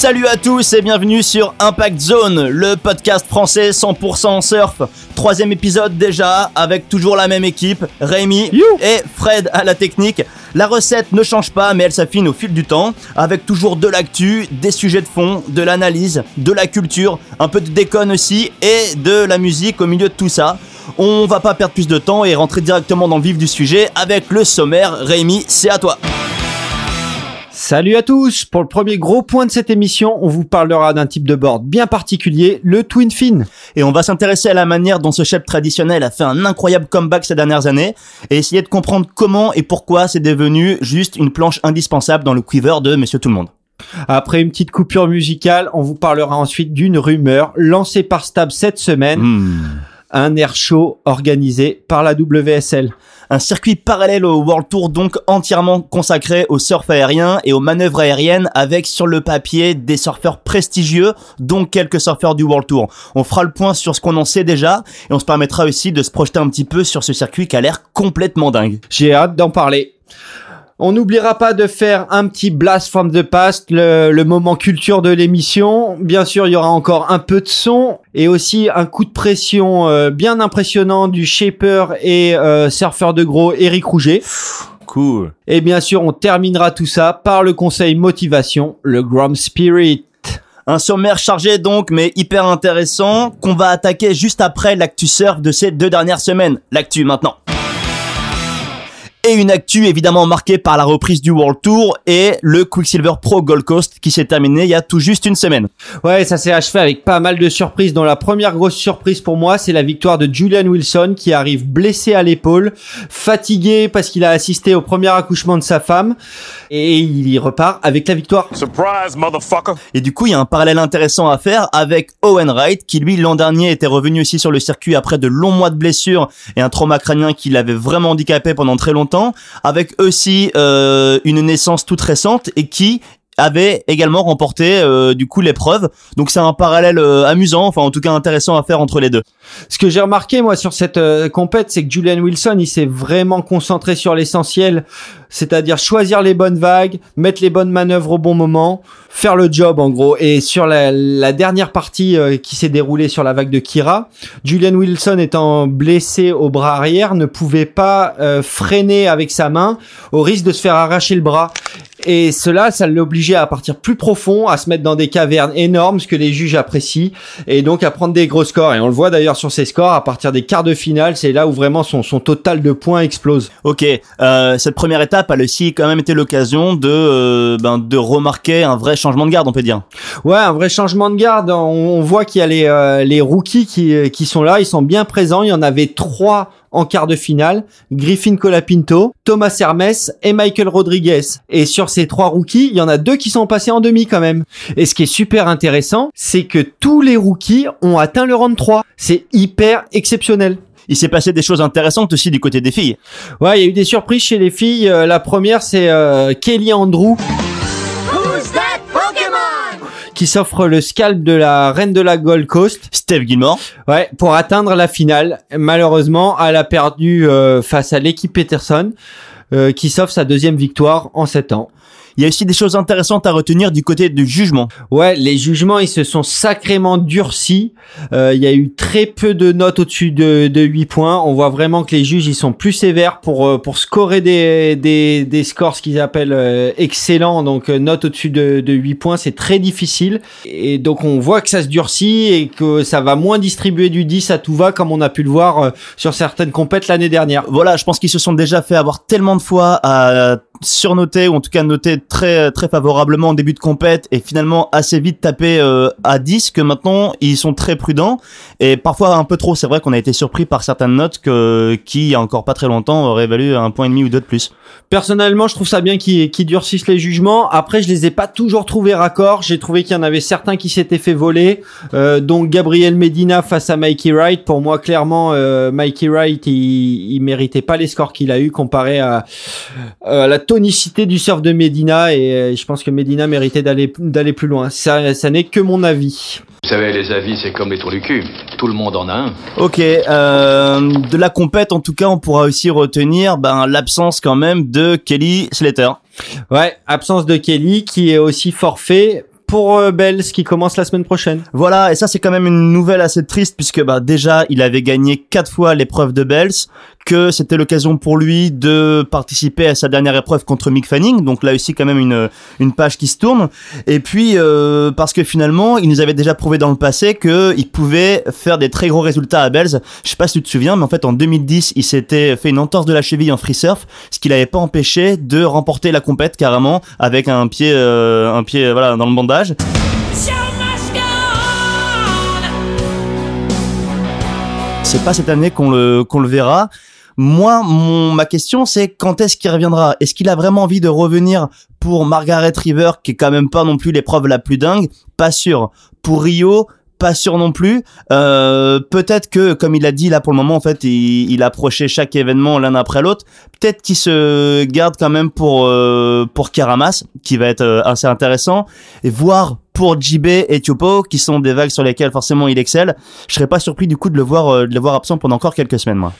Salut à tous et bienvenue sur Impact Zone, le podcast français 100% surf. Troisième épisode déjà, avec toujours la même équipe, Rémi et Fred à la technique. La recette ne change pas, mais elle s'affine au fil du temps, avec toujours de l'actu, des sujets de fond, de l'analyse, de la culture, un peu de déconne aussi, et de la musique au milieu de tout ça. On va pas perdre plus de temps et rentrer directement dans le vif du sujet avec le sommaire. Rémi, c'est à toi. Salut à tous Pour le premier gros point de cette émission, on vous parlera d'un type de board bien particulier, le Twin Fin. Et on va s'intéresser à la manière dont ce shape traditionnel a fait un incroyable comeback ces dernières années, et essayer de comprendre comment et pourquoi c'est devenu juste une planche indispensable dans le quiver de Monsieur Tout le Monde. Après une petite coupure musicale, on vous parlera ensuite d'une rumeur lancée par Stab cette semaine. Hmm. Un air show organisé par la WSL. Un circuit parallèle au World Tour donc entièrement consacré au surf aérien et aux manœuvres aériennes avec sur le papier des surfeurs prestigieux dont quelques surfeurs du World Tour. On fera le point sur ce qu'on en sait déjà et on se permettra aussi de se projeter un petit peu sur ce circuit qui a l'air complètement dingue. J'ai hâte d'en parler. On n'oubliera pas de faire un petit blast from the past, le, le moment culture de l'émission. Bien sûr, il y aura encore un peu de son et aussi un coup de pression euh, bien impressionnant du shaper et euh, surfeur de gros Eric Rouget. Cool. Et bien sûr, on terminera tout ça par le conseil motivation, le Grom Spirit. Un sommaire chargé donc, mais hyper intéressant, qu'on va attaquer juste après l'actu surf de ces deux dernières semaines. L'actu maintenant. Et une actu évidemment marquée par la reprise du World Tour et le Quicksilver Pro Gold Coast qui s'est terminé il y a tout juste une semaine. Ouais, ça s'est achevé avec pas mal de surprises. Dont la première grosse surprise pour moi, c'est la victoire de Julian Wilson qui arrive blessé à l'épaule, fatigué parce qu'il a assisté au premier accouchement de sa femme et il y repart avec la victoire. Surprise, motherfucker. Et du coup, il y a un parallèle intéressant à faire avec Owen Wright, qui lui, l'an dernier, était revenu aussi sur le circuit après de longs mois de blessures et un trauma crânien qui l'avait vraiment handicapé pendant très longtemps, avec aussi euh, une naissance toute récente et qui avait également remporté euh, du coup l'épreuve. Donc c'est un parallèle euh, amusant, enfin en tout cas intéressant à faire entre les deux. Ce que j'ai remarqué moi sur cette euh, compète, c'est que Julian Wilson, il s'est vraiment concentré sur l'essentiel, c'est-à-dire choisir les bonnes vagues, mettre les bonnes manœuvres au bon moment, faire le job en gros. Et sur la, la dernière partie euh, qui s'est déroulée sur la vague de Kira, Julian Wilson étant blessé au bras arrière, ne pouvait pas euh, freiner avec sa main au risque de se faire arracher le bras. Et cela, ça l'obligeait à partir plus profond, à se mettre dans des cavernes énormes, ce que les juges apprécient, et donc à prendre des gros scores. Et on le voit d'ailleurs sur ses scores, à partir des quarts de finale, c'est là où vraiment son, son total de points explose. Ok, euh, cette première étape a aussi quand même été l'occasion de euh, ben, de remarquer un vrai changement de garde, on peut dire. Ouais, un vrai changement de garde. On, on voit qu'il y a les, euh, les rookies qui, qui sont là, ils sont bien présents. Il y en avait trois en quart de finale, Griffin Colapinto, Thomas Hermes et Michael Rodriguez. Et sur ces trois rookies, il y en a deux qui sont passés en demi quand même. Et ce qui est super intéressant, c'est que tous les rookies ont atteint le rang de 3. C'est hyper exceptionnel. Il s'est passé des choses intéressantes aussi du côté des filles. Ouais, il y a eu des surprises chez les filles. Euh, la première, c'est euh, Kelly Andrew? Qui s'offre le scalp de la reine de la Gold Coast. Steve Gilmore. Ouais, pour atteindre la finale. Malheureusement, elle a perdu euh, face à l'équipe Peterson, euh, qui s'offre sa deuxième victoire en 7 ans. Il y a aussi des choses intéressantes à retenir du côté du jugement. Ouais, les jugements, ils se sont sacrément durcis. Euh, il y a eu très peu de notes au-dessus de, de 8 points. On voit vraiment que les juges, ils sont plus sévères pour, euh, pour scorer des, des, des scores, ce qu'ils appellent euh, excellents. Donc, euh, notes au-dessus de, de 8 points, c'est très difficile. Et donc, on voit que ça se durcit et que ça va moins distribuer du 10 à tout va, comme on a pu le voir euh, sur certaines compètes l'année dernière. Voilà, je pense qu'ils se sont déjà fait avoir tellement de fois à surnoter ou en tout cas noter très très favorablement en début de compète et finalement assez vite taper euh, à 10 que maintenant ils sont très prudents et parfois un peu trop c'est vrai qu'on a été surpris par certaines notes que qui il y a encore pas très longtemps auraient valu un point et demi ou deux de plus Personnellement, je trouve ça bien qu'ils qu'ils durcissent les jugements. Après, je les ai pas toujours trouvés raccords. J'ai trouvé qu'il y en avait certains qui s'étaient fait voler. Euh, donc Gabriel Medina face à Mikey Wright. Pour moi, clairement, euh, Mikey Wright, il, il méritait pas les scores qu'il a eu comparé à la tonicité du surf de Medina. Et euh, je pense que Medina méritait d'aller d'aller plus loin. Ça, ça n'est que mon avis. Vous savez, les avis, c'est comme les trous du cul. Tout le monde en a un. Ok, euh, de la compète en tout cas on pourra aussi retenir ben, l'absence quand même de Kelly Slater. Ouais, absence de Kelly qui est aussi forfait pour euh, Bells qui commence la semaine prochaine. Voilà, et ça c'est quand même une nouvelle assez triste puisque bah déjà il avait gagné quatre fois l'épreuve de Bells, que c'était l'occasion pour lui de participer à sa dernière épreuve contre Mick Fanning, donc là aussi quand même une une page qui se tourne. Et puis euh, parce que finalement il nous avait déjà prouvé dans le passé que il pouvait faire des très gros résultats à Bells. Je sais pas si tu te souviens, mais en fait en 2010 il s'était fait une entorse de la cheville en free surf, ce qui l'avait pas empêché de remporter la compète carrément avec un pied euh, un pied voilà dans le bandage. C'est pas cette année qu'on le verra. Moi, mon, ma question, c'est quand est-ce qu'il reviendra? Est-ce qu'il a vraiment envie de revenir pour Margaret River, qui est quand même pas non plus l'épreuve la plus dingue? Pas sûr. Pour Rio, pas sûr non plus. Euh, peut-être que, comme il a dit là pour le moment, en fait, il, il approchait chaque événement l'un après l'autre. Peut-être qu'il se garde quand même pour euh, pour Karamas, qui va être euh, assez intéressant, et voir pour JB et Tiopo, qui sont des vagues sur lesquelles forcément il excelle. Je serais pas surpris du coup de le voir euh, de le voir absent pendant encore quelques semaines, moi.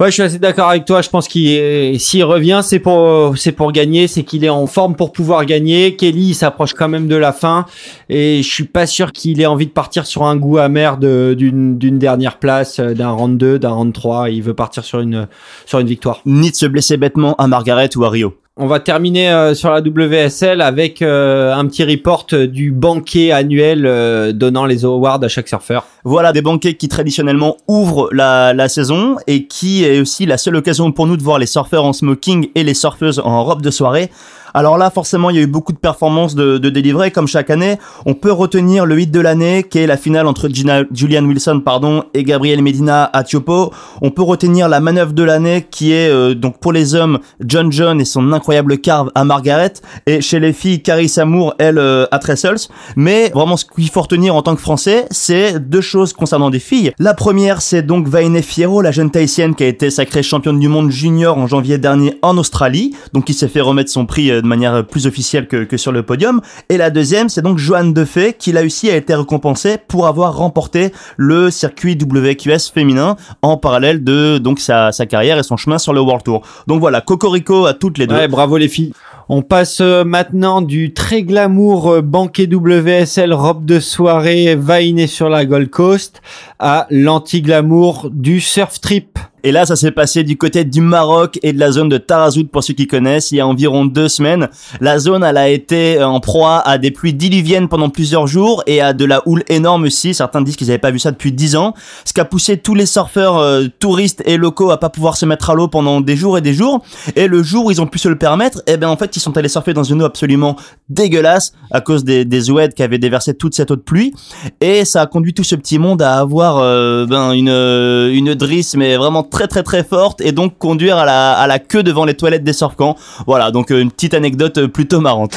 Ouais, je suis assez d'accord avec toi. Je pense qu'il s'il revient, c'est pour c'est pour gagner, c'est qu'il est en forme pour pouvoir gagner. Kelly il s'approche quand même de la fin et je suis pas sûr qu'il ait envie de partir sur un goût amer d'une dernière place, euh, d'un round 2, d'un round 3. Il veut partir sur une sur une victoire. Ni de se blesser bêtement à Margaret ou à Rio. On va terminer euh, sur la WSL avec euh, un petit report du banquet annuel euh, donnant les awards à chaque surfeur. Voilà des banquets qui traditionnellement ouvrent la, la saison et qui est aussi la seule occasion pour nous de voir les surfeurs en smoking et les surfeuses en robe de soirée. Alors là, forcément, il y a eu beaucoup de performances de, de délivrer, comme chaque année. On peut retenir le hit de l'année, qui est la finale entre Julian Wilson pardon, et Gabriel Medina à Tiopo. On peut retenir la manœuvre de l'année, qui est euh, donc pour les hommes John John et son incroyable carve à Margaret, et chez les filles Carrie Amour, elle euh, à Trestles. Mais vraiment, ce qu'il faut retenir en tant que Français, c'est deux choses concernant des filles. La première, c'est donc Vaine Fierro, la jeune Tahitienne qui a été sacrée championne du monde junior en janvier dernier en Australie, donc qui s'est fait remettre son prix euh, de manière plus officielle que, sur le podium. Et la deuxième, c'est donc Joanne Defay, qui là aussi a été récompensée pour avoir remporté le circuit WQS féminin en parallèle de donc sa, carrière et son chemin sur le World Tour. Donc voilà, Cocorico à toutes les deux. Bravo les filles. On passe euh, maintenant du très glamour euh, banquet WSL robe de soirée vainé sur la Gold Coast à l'anti-glamour du surf trip. Et là, ça s'est passé du côté du Maroc et de la zone de Tarazout pour ceux qui connaissent. Il y a environ deux semaines, la zone elle a été en proie à des pluies diluviennes pendant plusieurs jours et à de la houle énorme aussi. Certains disent qu'ils n'avaient pas vu ça depuis dix ans, ce qui a poussé tous les surfeurs euh, touristes et locaux à pas pouvoir se mettre à l'eau pendant des jours et des jours. Et le jour où ils ont pu se le permettre, eh ben en fait ils sont allés surfer dans une eau absolument dégueulasse à cause des, des qui avaient déversé toute cette eau de pluie. Et ça a conduit tout ce petit monde à avoir euh, ben une euh, une drisse mais vraiment très très très forte et donc conduire à la à la queue devant les toilettes des surfcamps. Voilà donc euh, une petite anecdote euh, plutôt marrante.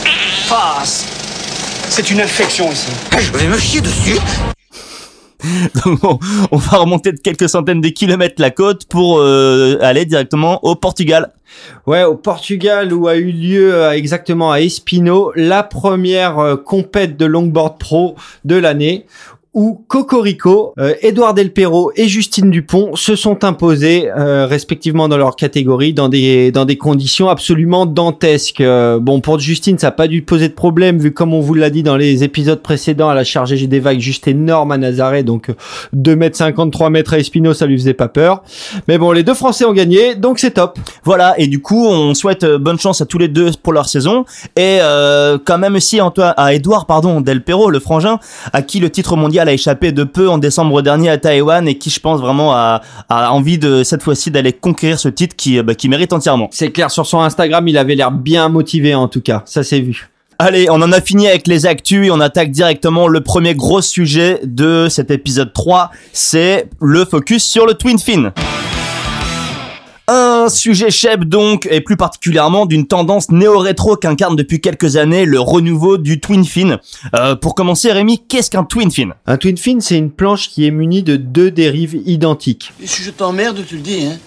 C- c'est une infection ici. Je vais me chier dessus. Donc on, on va remonter de quelques centaines de kilomètres la côte pour euh, aller directement au Portugal. Ouais, au Portugal où a eu lieu euh, exactement à Espino la première euh, compète de longboard pro de l'année où Cocorico, euh, Edouard Del Perro et Justine Dupont se sont imposés euh, respectivement dans leur catégorie dans des dans des conditions absolument dantesques. Euh, bon pour Justine ça n'a pas dû poser de problème vu comme on vous l'a dit dans les épisodes précédents elle a chargé des vagues juste énormes à Nazaré donc euh, 2 mètres 53 mètres à Espino ça lui faisait pas peur. Mais bon les deux Français ont gagné donc c'est top. Voilà, et du coup, on souhaite euh, bonne chance à tous les deux pour leur saison. Et euh, quand même aussi à Edouard pardon, Del Perro, le frangin, à qui le titre mondial a échappé de peu en décembre dernier à Taïwan et qui, je pense, vraiment a, a envie de cette fois-ci d'aller conquérir ce titre qui, bah, qui mérite entièrement. C'est clair, sur son Instagram, il avait l'air bien motivé en tout cas. Ça s'est vu. Allez, on en a fini avec les actus et on attaque directement le premier gros sujet de cet épisode 3, c'est le focus sur le Twin Fin. Un sujet cheb donc, et plus particulièrement d'une tendance néo-rétro qu'incarne depuis quelques années le renouveau du Twin Fin. Euh, pour commencer, Rémi, qu'est-ce qu'un Twin Fin? Un twin fin, c'est une planche qui est munie de deux dérives identiques. Et si je t'emmerde, tu le dis, hein.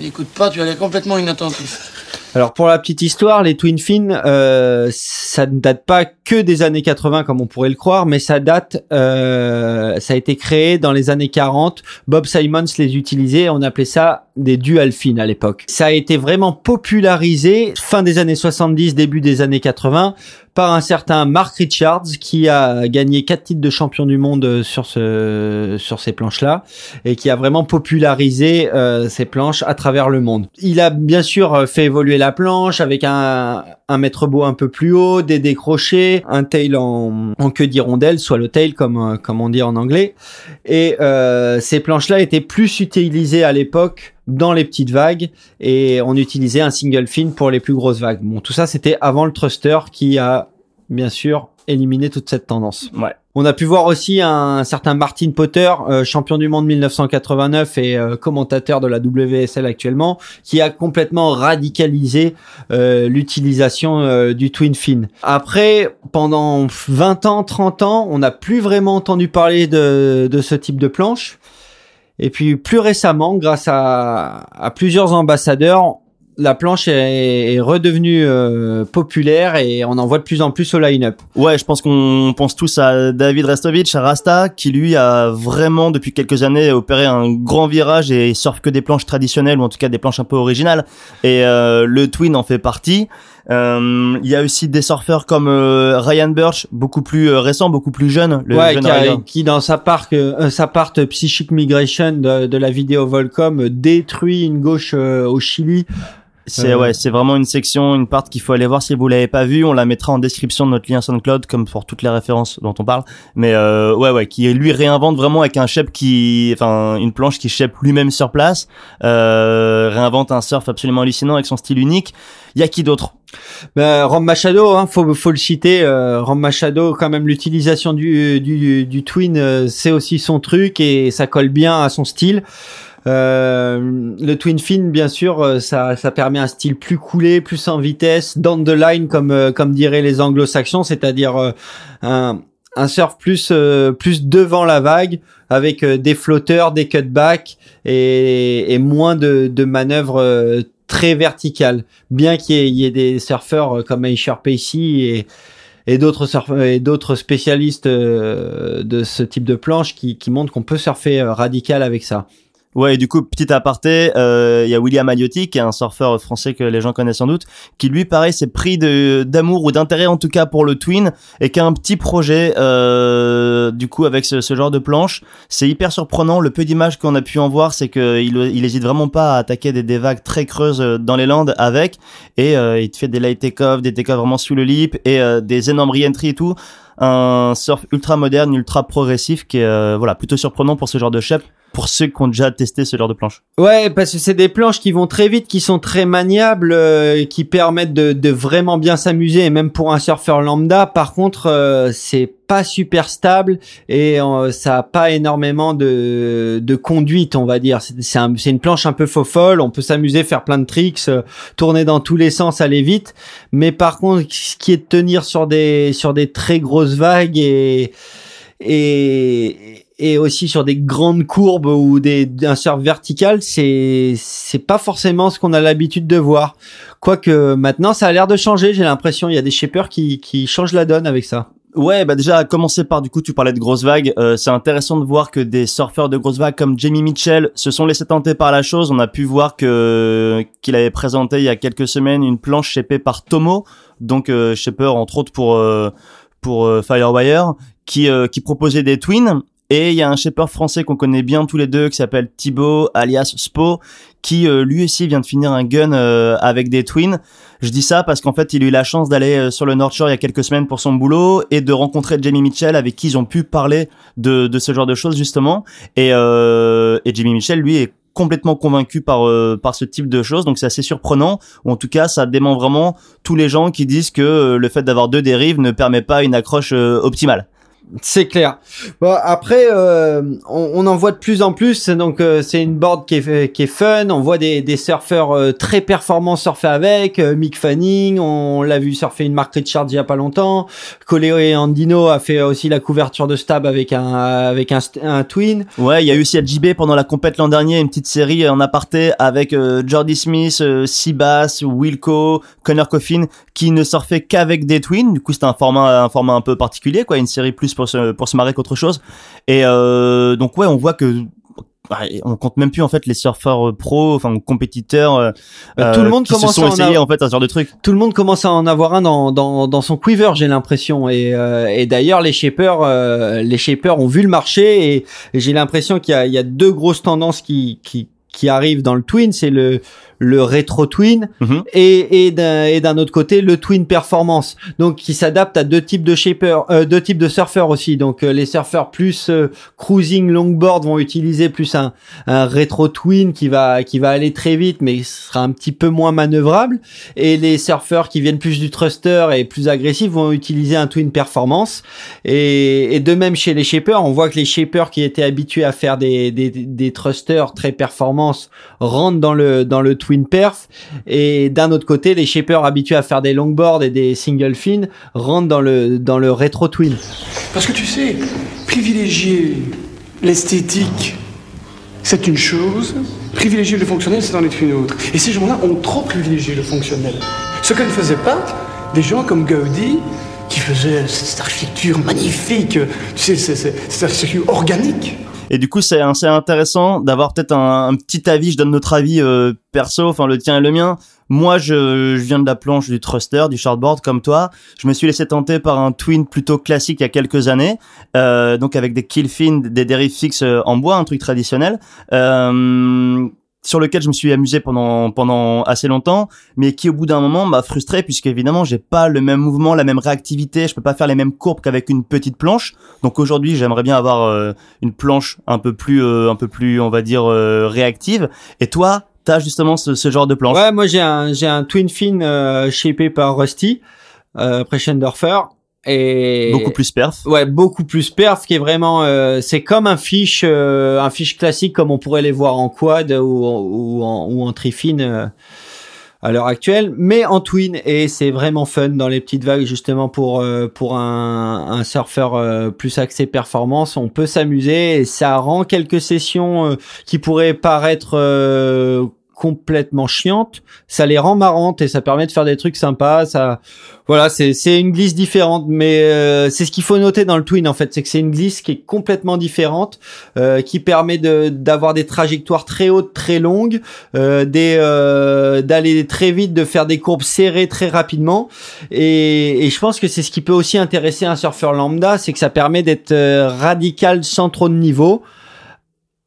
Écoute pas, tu as l'air complètement inattentif. Alors pour la petite histoire, les twin fins, euh, ça ne date pas que des années 80 comme on pourrait le croire, mais ça date, euh, ça a été créé dans les années 40. Bob Simons les utilisait, on appelait ça des dual fins à l'époque. Ça a été vraiment popularisé fin des années 70, début des années 80 par un certain Mark Richards qui a gagné quatre titres de champion du monde sur ce sur ces planches-là et qui a vraiment popularisé euh, ces planches à travers le monde. Il a bien sûr fait évoluer la planche avec un un maître beau un peu plus haut, des décrochés, un tail en, en queue d'hirondelle, soit le tail comme comme on dit en anglais. Et euh, ces planches-là étaient plus utilisées à l'époque dans les petites vagues et on utilisait un single fin pour les plus grosses vagues. Bon, tout ça c'était avant le thruster qui a bien sûr éliminé toute cette tendance. Ouais. On a pu voir aussi un, certain Martin Potter, euh, champion du monde 1989 et euh, commentateur de la WSL actuellement, qui a complètement radicalisé euh, l'utilisation du twin fin. Après, pendant 20 ans, 30 ans, on n'a plus vraiment entendu parler de, de ce type de planche. Et puis plus récemment, grâce à, à plusieurs ambassadeurs, la planche est, redevenue euh, populaire et on en voit de plus en plus au line-up. Ouais, je pense qu'on pense tous à David Restovich, à Rasta, qui lui a vraiment depuis quelques années opéré un grand virage et surfe que des planches traditionnelles ou en tout cas des planches un peu originales. Et euh, le Twin en fait partie. Euh, Il y a aussi des surfeurs comme euh, Ryan Birch, beaucoup plus euh, récent, beaucoup plus jeune. Le ouais, jeune qui, a- Ryan. qui dans sa part, sa part Psychic Migration de, de la vidéo Volcom détruit une gauche au Chili. C'est ouais, c'est vraiment une section, une part qu'il faut aller voir si vous l'avez pas vue. On la mettra en description de notre lien SoundCloud, comme pour toutes les références dont on parle. Mais euh, ouais, ouais, qui lui réinvente vraiment avec un shape qui, enfin, une planche qui shape lui-même sur place. Euh, réinvente un surf absolument hallucinant avec son style unique. Il y a qui d'autre? Bah, Ram Machado, hein, faut, faut le citer. Euh, Ram Machado, quand même, l'utilisation du, du, du twin, euh, c'est aussi son truc et ça colle bien à son style. Euh, le twin fin, bien sûr, euh, ça, ça permet un style plus coulé, plus en vitesse, down the line, comme, euh, comme diraient les anglo-saxons, c'est-à-dire un, un surf plus, plus devant la vague, avec des flotteurs, des cutbacks et, et moins de, de manœuvres très verticales. Bien qu'il y, y ait des surfeurs comme Aisher Pacey et, et d'autres et d'autres spécialistes de ce type de planche qui, qui montrent qu'on peut surfer radical avec ça. Ouais, et du coup, petit aparté, euh, il y a William Aliotti, qui est un surfeur français que les gens connaissent sans doute, qui lui, pareil, s'est pris d'amour ou d'intérêt en tout cas pour le twin et qui a un petit projet, euh, du coup, avec ce, ce genre de planche. C'est hyper surprenant. Le peu d'images qu'on a pu en voir, c'est qu'il il hésite vraiment pas à attaquer des, des vagues très creuses euh, dans les landes avec, et euh, il te fait des light take-off, des take-off vraiment sous le lip et euh, des énormes re-entry et tout. Un surf ultra moderne, ultra progressif, qui est euh, voilà plutôt surprenant pour ce genre de shape pour ceux qui ont déjà testé ce genre de planche. Ouais, parce que c'est des planches qui vont très vite, qui sont très maniables, euh, qui permettent de, de vraiment bien s'amuser, et même pour un surfeur lambda. Par contre, euh, c'est pas super stable et euh, ça a pas énormément de, de conduite, on va dire. C'est un- une planche un peu faux folle. On peut s'amuser, faire plein de tricks, euh, tourner dans tous les sens, aller vite. Mais par contre, ce qui est de tenir sur des sur des très grosses vagues et et et aussi sur des grandes courbes ou des un surf vertical, c'est c'est pas forcément ce qu'on a l'habitude de voir. Quoique maintenant ça a l'air de changer, j'ai l'impression il y a des shapers qui qui changent la donne avec ça. Ouais, bah déjà à commencer par du coup tu parlais de grosses vagues, euh, c'est intéressant de voir que des surfeurs de grosses vagues comme Jamie Mitchell se sont laissés tenter par la chose. On a pu voir que qu'il avait présenté il y a quelques semaines une planche shapée par Tomo, donc euh, shaper entre autres pour euh, pour euh, Firewire, qui euh, qui proposait des twins. Et il y a un shaper français qu'on connaît bien tous les deux qui s'appelle Thibaut alias Spo, qui euh, lui aussi vient de finir un gun avec des twins. Je dis ça parce qu'en fait, il a eu la chance d'aller euh, sur le North Shore il y a quelques semaines pour son boulot et de rencontrer Jamie Mitchell avec qui ils ont pu parler de, de ce genre de choses justement. Et, euh, et Jamie Mitchell, lui, est complètement convaincu par euh, par ce type de choses. Donc c'est assez surprenant. Ou en tout cas ça dément vraiment tous les gens qui disent que euh, le fait d'avoir deux dérives ne permet pas une accroche euh, optimale C'est clair. Bon, après, euh, on, on en voit de plus en plus. Donc, euh, c'est une board qui est, qui est fun. On voit des, des surfeurs euh, très performants surfer avec. Euh, Mick Fanning, on l'a vu surfer une Mark Richards il y a pas longtemps. Et Andino a fait aussi la couverture de Stab avec un avec un, un twin. Ouais, il y a eu aussi à JB pendant la compète l'an dernier une petite série en aparté avec euh, Jordy Smith, euh, Seabass, Wilco, Connor Coffin qui ne surfaient qu'avec des twins. Du coup, c'était un format un format un peu particulier quoi, une série plus pour se pour se marrer qu'autre chose. Et euh, donc ouais, on voit que on compte même plus en fait les surfeurs euh, pros, enfin compétiteurs. euh, tout le monde qui se commence sont à en essayés avoir- en fait à ce genre de truc. tout le monde commence à en avoir un dans, dans, dans son quiver, j'ai l'impression. Et, euh, et d'ailleurs, les shapers, euh, les shapers ont vu le marché et, et j'ai l'impression qu'il y a, il y a deux grosses tendances qui, qui, qui arrivent dans le twin. C'est le, le rétro twin Mhm. et, et d'un et d'un autre côté le twin performance. Donc qui s'adapte à deux types de shapers, euh, deux types de surfeurs aussi. Donc euh, les surfeurs plus euh, cruising longboard vont utiliser plus un, un rétro twin qui va qui va aller très vite mais sera un petit peu moins manœuvrable et les surfeurs qui viennent plus du thruster et plus agressifs vont utiliser un twin performance et, et de même chez les shapers on voit que les shapers qui étaient habitués à faire des, des, des thrusters très performance rentrent dans le dans le twin perf et d'un autre côté les shapers habitués à faire des longboards et des single fin rentrent dans le dans le rétro twin Parce que tu sais, privilégier l'esthétique, c'est une chose. Privilégier le fonctionnel, c'est en est une autre. Et ces gens-là ont trop privilégié le fonctionnel. Ce que ne faisaient pas des gens comme Gaudi, qui faisaient cette architecture magnifique, tu sais, cette architecture organique. Et du coup, c'est c'est intéressant d'avoir peut-être un, petit avis. Je donne notre avis euh, perso, enfin le tien et le mien. Moi, je, je viens de la planche du thruster, du shortboard comme toi. Je me suis laissé tenter par un twin plutôt classique il y a quelques années, euh, donc avec des kill fins, des dérives fixes euh, en bois, un truc traditionnel. Sur lequel je me suis amusé pendant pendant assez longtemps, mais qui au bout d'un moment m'a frustré puisque évidemment j'ai pas le même mouvement, la même réactivité, je peux pas faire les mêmes courbes qu'avec une petite planche. Donc aujourd'hui j'aimerais bien avoir euh, une planche un peu plus euh, un peu plus on va dire euh, réactive. Et toi t'as justement ce, ce genre de planche? Ouais, moi j'ai un j'ai un twin fin euh, shapé par Rusty, euh, après Schendorfer et Beaucoup plus perf. Ouais, beaucoup plus perf, qui est vraiment, euh, c'est comme un fiche, euh, un fiche classique comme on pourrait les voir en quad ou, en- ou en, ou en trifine euh, à l'heure actuelle, mais en twin et c'est vraiment fun dans les petites vagues justement pour euh, pour un, un surfeur euh, plus axé performance, on peut s'amuser et ça rend quelques sessions euh, qui pourraient paraître euh, complètement chiantes, ça les rend marrantes et ça permet de faire des trucs sympas, ça voilà, c'est une glisse différente, mais euh, c'est ce qu'il faut noter dans le twin en fait, c'est que c'est une glisse qui est complètement différente, euh, qui permet de d'avoir des trajectoires très hautes, très longues, euh, euh, d'aller très vite, de faire des courbes serrées très rapidement, et, et je pense que c'est ce qui peut aussi intéresser un surfeur lambda, c'est que ça permet d'être euh, radical sans trop de niveau.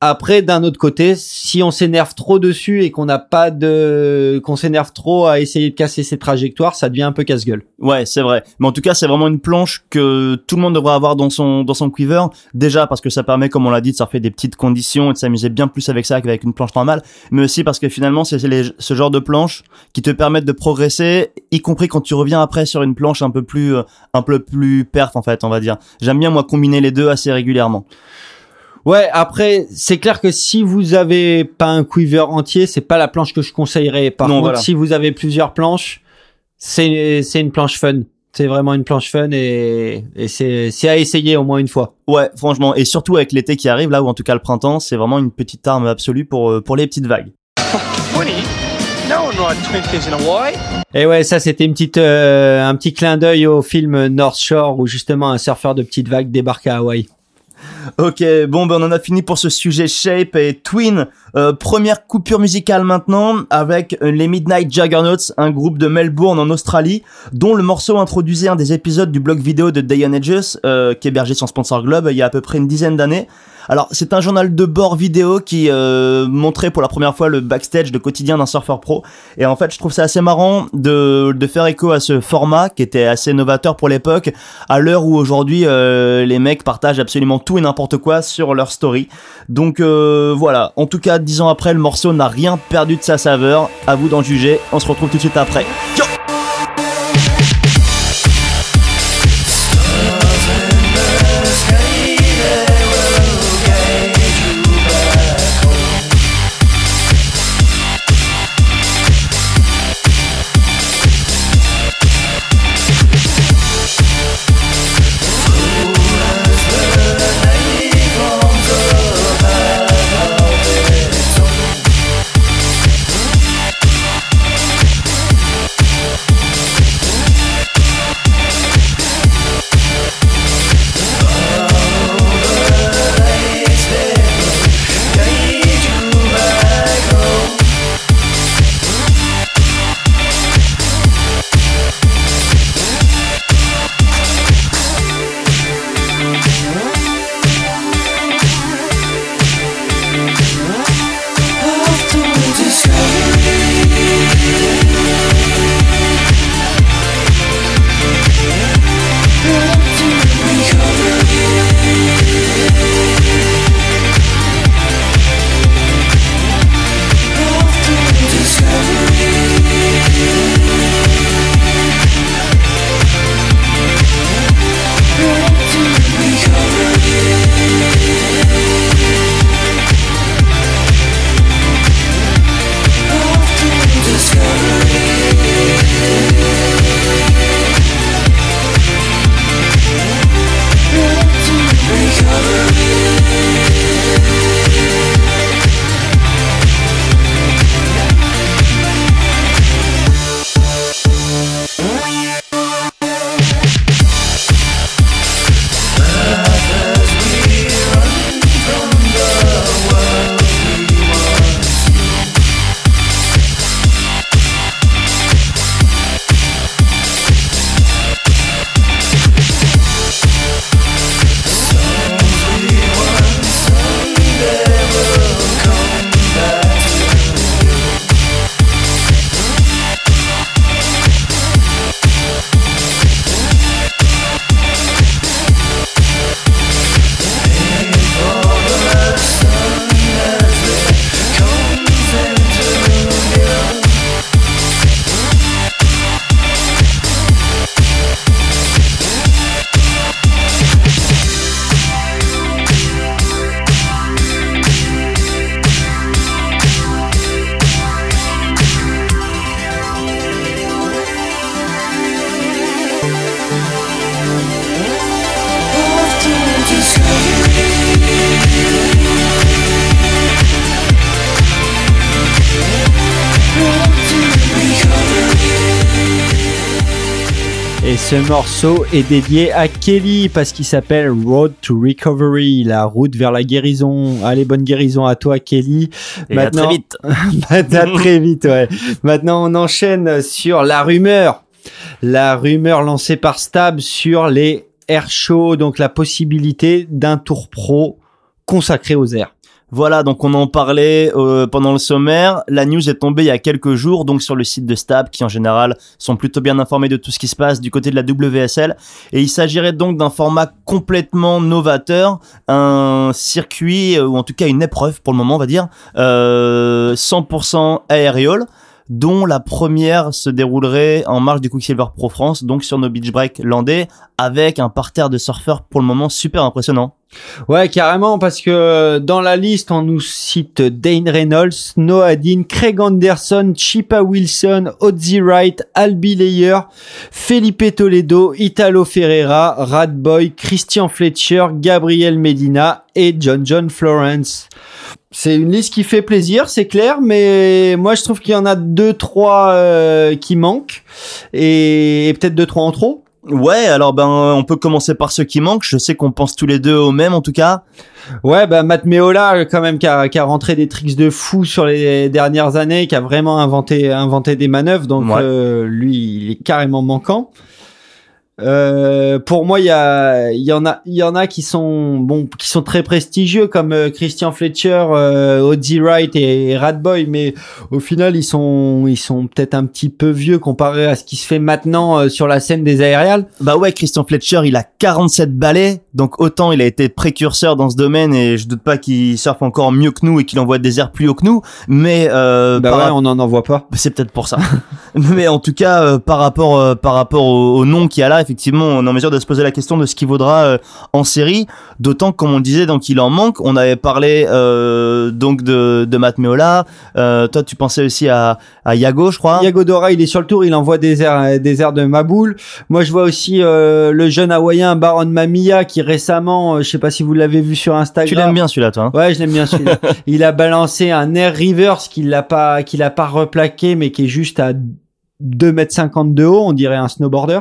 Après, d'un autre côté, si on s'énerve trop dessus et qu'on n'a pas de, qu'on s'énerve trop à essayer de casser ses trajectoires, ça devient un peu casse-gueule. Ouais, c'est vrai. Mais en tout cas, c'est vraiment une planche que tout le monde devrait avoir dans son dans son quiver. Déjà parce que ça permet, comme on l'a dit, de surfer des petites conditions et de s'amuser bien plus avec ça qu'avec une planche normale. Mais aussi parce que finalement, c'est ce genre de planche qui te permettent de progresser, y compris quand tu reviens après sur une planche un peu plus euh, un peu plus perf en fait, on va dire. J'aime bien moi combiner les deux assez régulièrement. Ouais, après, c'est clair que si vous avez pas un quiver entier, c'est pas la planche que je conseillerais. Par Non, contre, voilà. si vous avez plusieurs planches, c'est, c'est une planche fun. C'est vraiment une planche fun et, et c'est, c'est à essayer au moins une fois. Ouais, franchement, et surtout avec l'été qui arrive là ou en tout cas le printemps, c'est vraiment une petite arme absolue pour euh, pour les petites vagues. Et ouais, ça c'était une petite, euh, un petit clin d'œil au film North Shore où justement un surfeur de petites vagues débarque à Hawaï. Ok, bon ben on en a fini pour ce sujet Shape et Twin. Euh, première coupure musicale maintenant avec euh, les Midnight Juggernauts, un groupe de Melbourne en Australie, dont le morceau introduisait un des épisodes du blog vidéo de Day on Edges, euh, qui hébergeait son sponsor Globe il y a à peu près une dizaine d'années. Alors c'est un journal de bord vidéo qui euh, montrait pour la première fois le backstage de quotidien d'un surfeur pro. Et en fait je trouve ça assez marrant de, de faire écho à ce format qui était assez novateur pour l'époque, à l'heure où aujourd'hui euh, les mecs partagent absolument tout et n'importe quoi sur leur story. Donc euh, voilà, en tout cas dix ans après le morceau n'a rien perdu de sa saveur, à vous d'en juger, on se retrouve tout de suite après. Yo ce morceau est dédié à Kelly parce qu'il s'appelle Road to Recovery, la route vers la guérison. Allez, bonne guérison à toi, Kelly. Et à très vite. Maintenant, très vite, ouais. Maintenant, on enchaîne sur la rumeur. La rumeur lancée par Stab sur les air shows, donc la possibilité d'un tour pro consacré aux airs. Voilà, donc on en parlait euh, pendant le sommaire. La news est tombée il y a quelques jours, donc sur le site de Stab, qui en général sont plutôt bien informés de tout ce qui se passe du côté de la WSL. Et il s'agirait donc d'un format complètement novateur, un circuit, euh, ou en tout cas une épreuve pour le moment, on va dire, euh, 100% aériole dont la première se déroulerait en marge du Quicksilver Pro France, donc sur nos beach break landais, avec un parterre de surfeurs pour le moment super impressionnant. Ouais, carrément, parce que dans la liste, on nous cite Dane Reynolds, Noah Dean, Craig Anderson, Chipa Wilson, Ozzy Wright, Albi Layer, Felipe Toledo, Italo Ferreira, Radboy, Christian Fletcher, Gabriel Medina et John John Florence. C'est une liste qui fait plaisir, c'est clair, mais moi je trouve qu'il y en a deux, trois euh, qui manquent et, et peut-être deux, trois en trop. Ouais, alors ben on peut commencer par ceux qui manquent. Je sais qu'on pense tous les deux au même en tout cas. Ouais, bah Matt Meola quand même qui a, qui a rentré des tricks de fou sur les dernières années, qui a vraiment inventé inventé des manœuvres. Donc Ouais. euh, lui, il est carrément manquant. Euh, pour moi, il y a, il y en a, il y en a qui sont bon, qui sont très prestigieux comme euh, Christian Fletcher, euh, Ozzy Wright et, Radboy, mais au final, ils sont, ils sont peut-être un petit peu vieux comparé à ce qui se fait maintenant euh, sur la scène des aériales. Bah ouais, Christian Fletcher, il a 47 balais, donc autant il a été précurseur dans ce domaine et je doute pas qu'il surfe encore mieux que nous et qu'il envoie des airs plus haut que nous, mais euh, Bah par ouais, on en envoie pas. c'est peut-être pour ça. mais en tout cas, euh, par rapport euh, par rapport au, au nom qu'il y a là, effectivement, on est en mesure de se poser la question de ce qui vaudra euh, en série, d'autant que, comme on disait, donc il en manque. On avait parlé euh, donc de, de Matt Meola. Euh, toi, tu pensais aussi à, à Yago, je crois. Yago Dora, il est sur le tour, il envoie des airs, des airs de Maboul. Moi, je vois aussi euh, le jeune hawaïen Baron Mamia qui récemment, euh, je sais pas si vous l'avez vu sur Instagram. Tu l'aimes bien celui-là, toi. hein Ouais, je l'aime bien celui-là. il a balancé un air reverse qu'il a pas, qu'il a pas replaqué, mais qui est juste à 2 mètres 50 de haut, on dirait un snowboarder.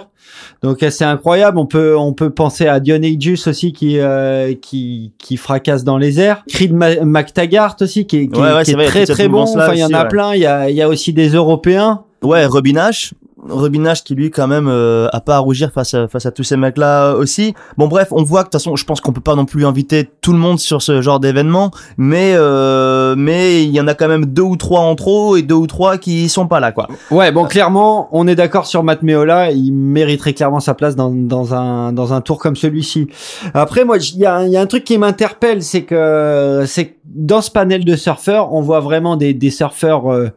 Donc euh, c'est incroyable. On peut, on peut penser à Dionysius aussi qui, euh, qui, qui fracasse dans les airs. Creed McTaggart aussi qui est, qui, Ouais, ouais, qui c'est est vrai, très très bon. Enfin, il y en a ouais. plein. Il y a, il y a aussi des Européens. Ouais, Robin Nash. Robin Nash qui lui quand même euh, a pas à rougir face à, face à tous ces mecs là aussi. Bon bref, on voit que de toute façon, je pense qu'on peut pas non plus inviter tout le monde sur ce genre d'événement, mais euh, mais il y en a quand même deux ou trois en trop et deux ou trois qui sont pas là quoi. Ouais, bon, clairement, on est d'accord sur Matt Meola. Il mériterait clairement sa place dans, dans un dans un tour comme celui-ci. Après, moi, il y a, y a un truc qui m'interpelle, c'est que c'est dans ce panel de surfeurs, on voit vraiment des des surfeurs euh,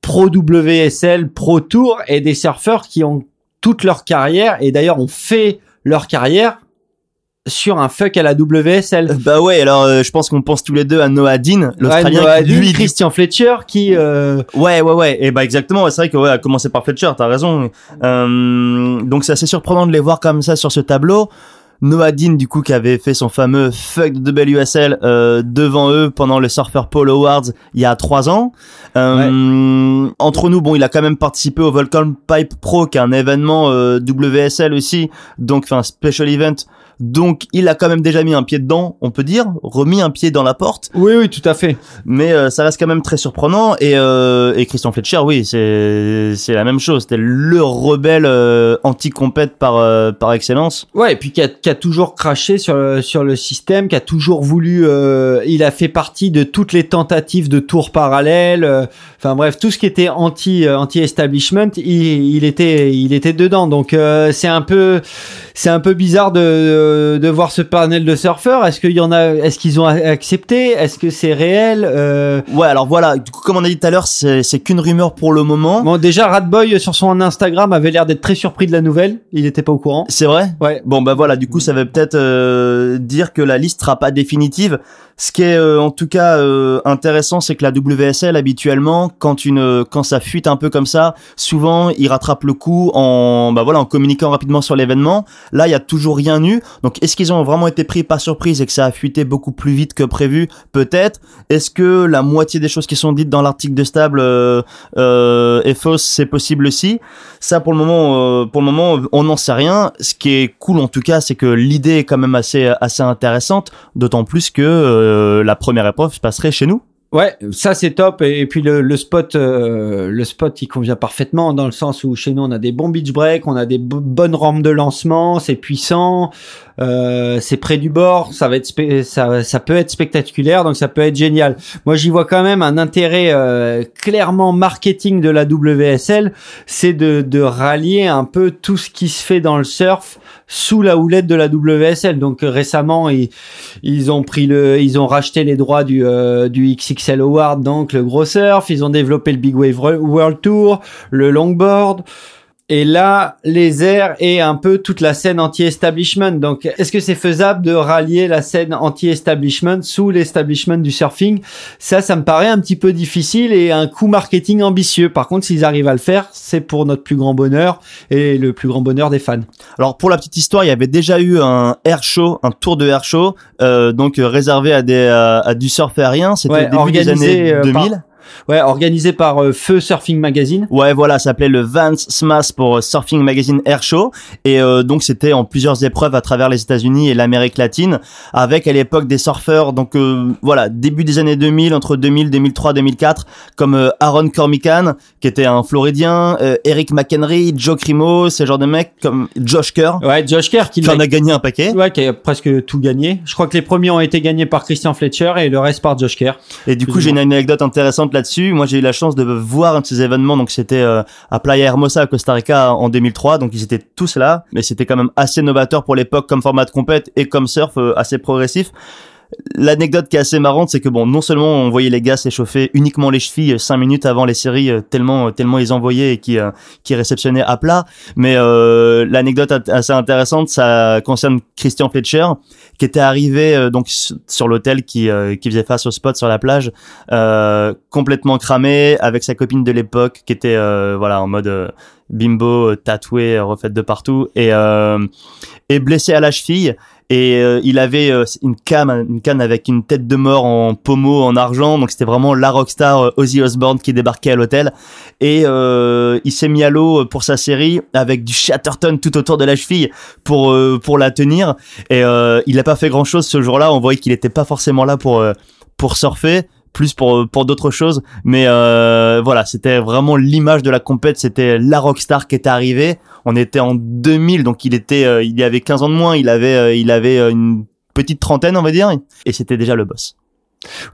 pro WSL, pro Tour, et des surfeurs qui ont toute leur carrière et d'ailleurs ont fait leur carrière sur un fuck à la WSL. Bah ouais, alors euh, je pense qu'on pense tous les deux à Noah Dean, l'Australien, Ouais, lui, Christian Fletcher, qui euh, Ouais, ouais, ouais. Et bah exactement. C'est vrai que ouais, à commencer par Fletcher, t'as raison. Euh, donc c'est assez surprenant de les voir comme ça sur ce tableau. Noah Dean, du coup, qui avait fait son fameux fuck de WSL euh, devant eux pendant le Surfer Pole Awards il y a trois ans. Euh, Entre nous, bon, il a quand même participé au Volcan Pipe Pro, qui est un événement euh, WSL aussi, donc enfin special event. Donc il a quand même déjà mis un pied dedans, on peut dire, remis un pied dans la porte oui, oui, tout à fait. mais euh, ça reste quand même très surprenant et, euh, et Christian Fletcher oui c'est c'est la même chose c'était le rebelle euh, anti-compète par euh, par excellence Ouais, et puis qui a, qui a toujours craché sur le, sur le système, qui a toujours voulu. euh, il a fait partie de toutes les tentatives de tours parallèles. euh, Enfin bref, tout ce qui était anti euh, anti establishment, il, il était il était dedans. Donc euh, c'est un peu c'est un peu bizarre de de voir ce panel de surfeurs? Est-ce qu'il y en a Est-ce qu'ils ont accepté? Est-ce que c'est réel euh, ouais alors voilà du coup comme on a dit tout à l'heure c'est qu'une rumeur pour le moment Bon, déjà Radboy sur son Instagram avait l'air d'être très surpris de la nouvelle. Il n'était pas au courant. c'est vrai? Ouais. Bon bah voilà, du coup ça veut peut-être euh, dire que la liste sera pas définitive. Ce qui est euh, en tout cas euh, intéressant, c'est que la WSL habituellement, quand une quand ça fuite un peu comme ça, souvent ils rattrapent le coup en bah voilà en communiquant rapidement sur l'événement. Là il y a toujours rien eu. Donc est-ce qu'ils ont vraiment été pris par surprise et que ça a fuité beaucoup plus vite que prévu Peut-être. Est-ce que la moitié des choses qui sont dites dans l'article de Stable euh, euh, est fausse? C'est possible aussi. Ça pour le moment, euh, pour le moment, on n'en sait rien. Ce qui est cool en tout cas, c'est que l'idée est quand même assez assez intéressante, d'autant plus que euh, la première épreuve se passerait chez nous. Ouais, ça c'est top. Et, puis le, spot, euh, le spot, il convient parfaitement dans le sens où chez nous on a des bons beach breaks, on a des bo- bonnes rampes de lancement, c'est puissant, euh, c'est près du bord, ça va être, ça, ça peut être spectaculaire, donc ça peut être génial. Moi j'y vois quand même un intérêt euh, clairement marketing de la WSL, c'est de, de rallier un peu tout ce qui se fait dans le surf sous la houlette de la WSL. Donc récemment ils, ils ont pris le, ils ont racheté les droits du, euh, du XXL Award, donc le gros surf. Ils ont développé le Big Wave World Tour, le longboard. Et là, les airs et un peu toute la scène anti-establishment. Donc, est-ce que c'est faisable de rallier la scène anti-establishment sous l'establishment du surfing? Ça, ça me paraît un petit peu difficile et un coup marketing ambitieux. Par contre, s'ils arrivent à le faire, c'est pour notre plus grand bonheur et le plus grand bonheur des fans. Alors pour la petite histoire, il y avait déjà eu un air show, un tour de air show, euh, donc euh, réservé à des à, à du surf aérien. C'était Ouais, au début des organisé, années euh, 2000. par- Ouais, organisé par euh, Feu Surfing Magazine. Ouais, voilà, ça s'appelait le Vance Smash pour euh, Surfing Magazine Air Show. Et euh, donc, c'était en plusieurs épreuves à travers les États-Unis et l'Amérique latine, avec à l'époque des surfeurs, donc euh, voilà, début des années 2000, entre 2000, 2003, 2004, comme euh, Aaron Cormican, qui était un Floridien, euh, Eric McHenry, Joe Crimo, ce genre de mecs, comme Josh Kerr, Ouais, Josh Kerr qui qui en a gagné un paquet. Ouais, qui a presque tout gagné. Je crois que les premiers ont été gagnés par Christian Fletcher et le reste par Josh Kerr. Et du coup, ou j'ai une anecdote intéressante là-dessus. Moi, j'ai eu la chance de voir un de ces événements. Donc, c'était euh, à Playa Hermosa, à Costa Rica, en 2003. Donc, ils étaient tous là. Mais c'était quand même assez novateur pour l'époque, comme format de compète et comme surf, euh, assez progressif. L'anecdote qui est assez marrante, c'est que bon, non seulement on voyait les gars s'échauffer uniquement les chevilles 5 minutes avant les séries, euh, tellement tellement ils envoyaient et qui euh, qui réceptionnaient à plat, mais euh, l'anecdote assez intéressante, ça concerne Christian Fletcher, qui était arrivé euh, donc sur l'hôtel qui euh, qui faisait face au spot sur la plage, euh, complètement cramé avec sa copine de l'époque qui était euh, voilà en mode euh, bimbo euh, tatoué euh, refaite de partout et euh, et blessé à la cheville et euh, il avait euh, une canne une canne avec une tête de mort en pommeau en argent. Donc c'était vraiment la rockstar euh, Ozzy Osbourne qui débarquait à l'hôtel. Et il s'est mis à l'eau pour sa série avec du Chatterton tout autour de la cheville pour pour la tenir. Et il a pas fait grand chose ce jour-là. On voyait qu'il était pas forcément là pour pour surfer plus pour pour d'autres choses mais euh, voilà c'était vraiment l'image de la compète c'était la rockstar qui était arrivée on était en 2000 donc il était euh, il y avait 15 ans de moins il avait euh, il avait euh, une petite trentaine on va dire et c'était déjà le boss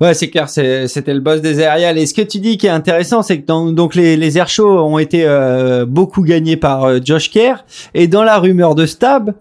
Ouais, c'est clair, c'était le boss des aériales. Et ce que tu dis qui est intéressant, c'est que dans- donc les, les air shows ont été euh, beaucoup gagnés par Josh Kerr. Et dans la rumeur de Stab,